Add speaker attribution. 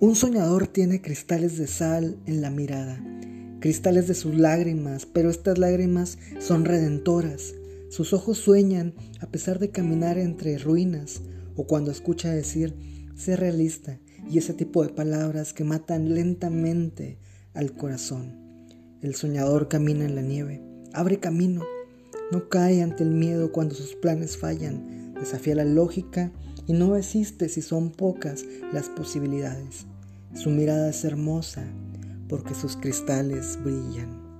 Speaker 1: Un soñador tiene cristales de sal en la mirada, cristales de sus lágrimas, pero estas lágrimas son redentoras. Sus ojos sueñan a pesar de caminar entre ruinas o cuando escucha decir, sé realista y ese tipo de palabras que matan lentamente al corazón. El soñador camina en la nieve, abre camino, no cae ante el miedo cuando sus planes fallan, desafía la lógica y no existe si son pocas las posibilidades. Su mirada es hermosa porque sus cristales brillan.